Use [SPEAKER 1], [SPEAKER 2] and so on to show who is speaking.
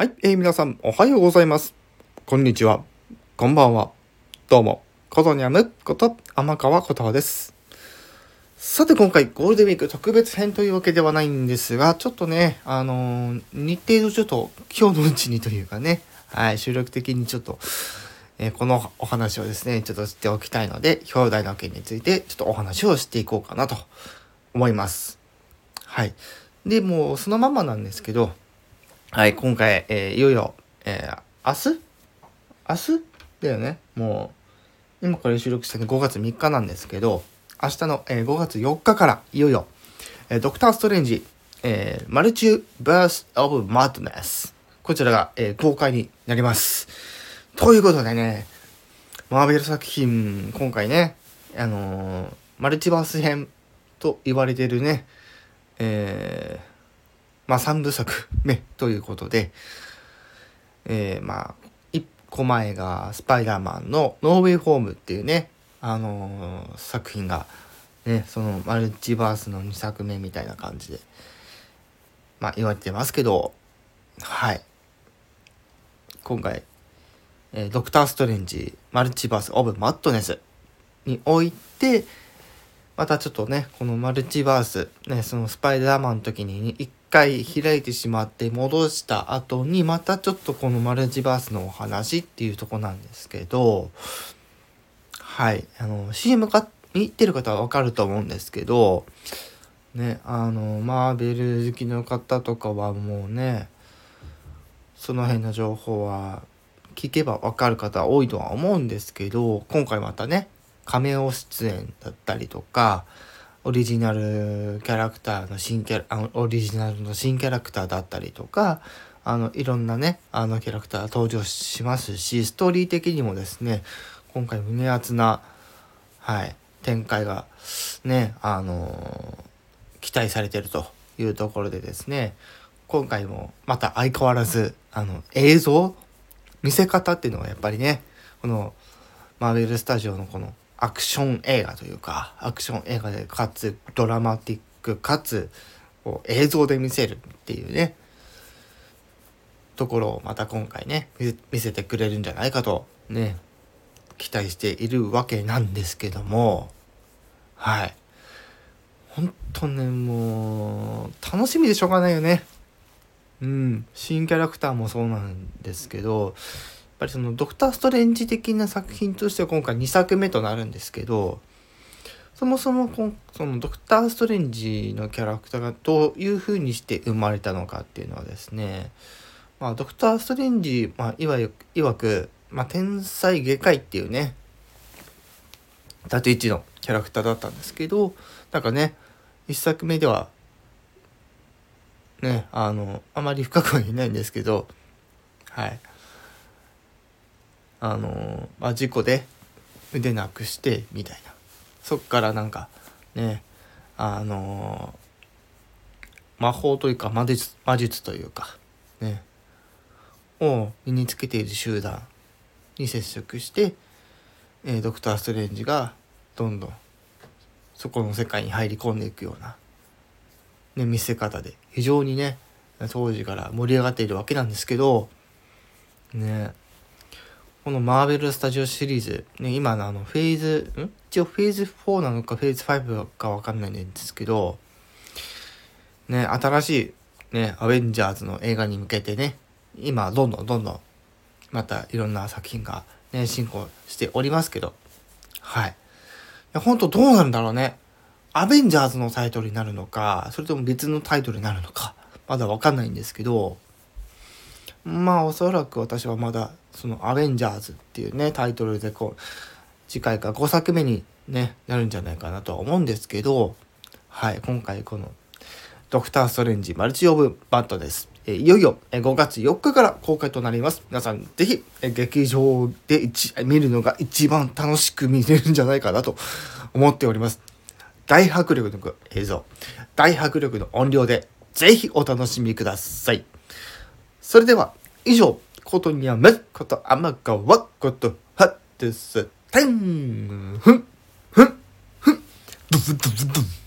[SPEAKER 1] はい、えー、皆さんおはようございます。こんにちは。こんばんは。どうも、ことにゃむこと天川ことはです。さて今回ゴールデンウィーク特別編というわけではないんですが、ちょっとね、あのー日程をちょっと今日のうちにというかね、はい、収録的にちょっと、えーこのお話をですね、ちょっとしておきたいので、兄弟の件についてちょっとお話をしていこうかなと思います。はい。で、もうそのままなんですけど、はい、今回、えーいよいよ、えー明日？明日？だよね。もう、今これ収録したの5月3日なんですけど、明日の、えー5月4日から、いよいよ、えードクター・ストレンジ、えーマルチバース・オブ・マッドネス。こちらが、えー公開になります。ということでね、マーベル作品、今回ね、あのマルチバース編と言われてるね、えーまあ3部作目ということで、えーまあ、一個前がスパイダーマンのノーウェイホームっていうね、あのー作品が、ね、そのマルチバースの2作目みたいな感じで、まあ言われてますけど、はい。今回、えードクター・ストレンジ、マルチバース・オブ・マットネスにおいて、またちょっとね、このマルチバース、ね、そのスパイダーマンの時に一回開いてしまって戻した後に、またちょっとこのマルチバースのお話っていうとこなんですけど、はい、あの、CM か見てる方はわかると思うんですけど、ね、あの、マーベル好きの方とかはもうね、その辺の情報は聞けばわかる方多いとは思うんですけど、今回またね、カメオ出演だったりとか、オリジナルキャラクターの新キャラ、オリジナルの新キャラクターだったりとか、あの、いろんなね、あのキャラクター登場しますし、ストーリー的にもですね、今回胸熱な、はい、展開が、ね、あのー期待されてるというところでですね、今回もまた相変わらず、あの、映像見せ方っていうのがやっぱりね、この、マーベルスタジオのこのアクション映画というか、アクション映画でかつドラマティックかつこう映像で見せるっていうね、ところをまた今回ね、見せてくれるんじゃないかとね、期待しているわけなんですけども、はい。本当ね、もう、楽しみでしょうがないよね。うん、新キャラクターもそうなんですけど、ぱりそのドクター・ストレンジ的な作品としては今回2作目となるんですけど、そもそもそのドクター・ストレンジのキャラクターがどういう風にして生まれたのかっていうのはですね、まあ、ドクター・ストレンジ、まあ、いわ、いわく、まあ、天才外科医っていうね、立ち位置のキャラクターだったんですけど、なんかね、一作目では、ね、あの、あまり深くは言えないんですけど、はい。あの、まあ、事故で腕なくして、みたいな。そっからなんか、ね、あの、魔法というか魔術、魔術というか、ね、を身につけている集団に接触して、えードクター・ストレンジがどんどんそこの世界に入り込んでいくような、ね、見せ方で非常にね当時から盛り上がっているわけなんですけどねこのマーベル・スタジオシリーズ、ね、今のあのフェーズん？一応フェーズ4なのかフェーズ5かわかんないんですけどね新しいねアベンジャーズの映画に向けてね今どんどんどんどんまたいろんな作品がね進行しておりますけど。はい。いや、本当どうなんだろうね。アベンジャーズのタイトルになるのか、それとも別のタイトルになるのか、まだわかんないんですけど、まあおそらく私はまだそのアベンジャーズっていうね、タイトルでこう、次回か5作目にね、なるんじゃないかなとは思うんですけど、はい、今回このドクター・ストレンジマルチ・オブ・バットです。いよいよ5月4日から公開となります。皆さんぜひ劇場で見るのが一番楽しく見れるんじゃないかなと思っております。大迫力の映像、大迫力の音量でぜひお楽しみください。それでは以上、ことにやめこと天川ことはです。てん。ふん。ふん。ふん。ドゥブドゥブドゥ